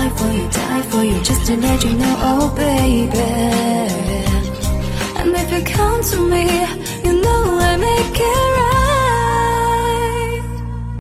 die for you, die for you, just to let you know, oh baby. And if you come to me,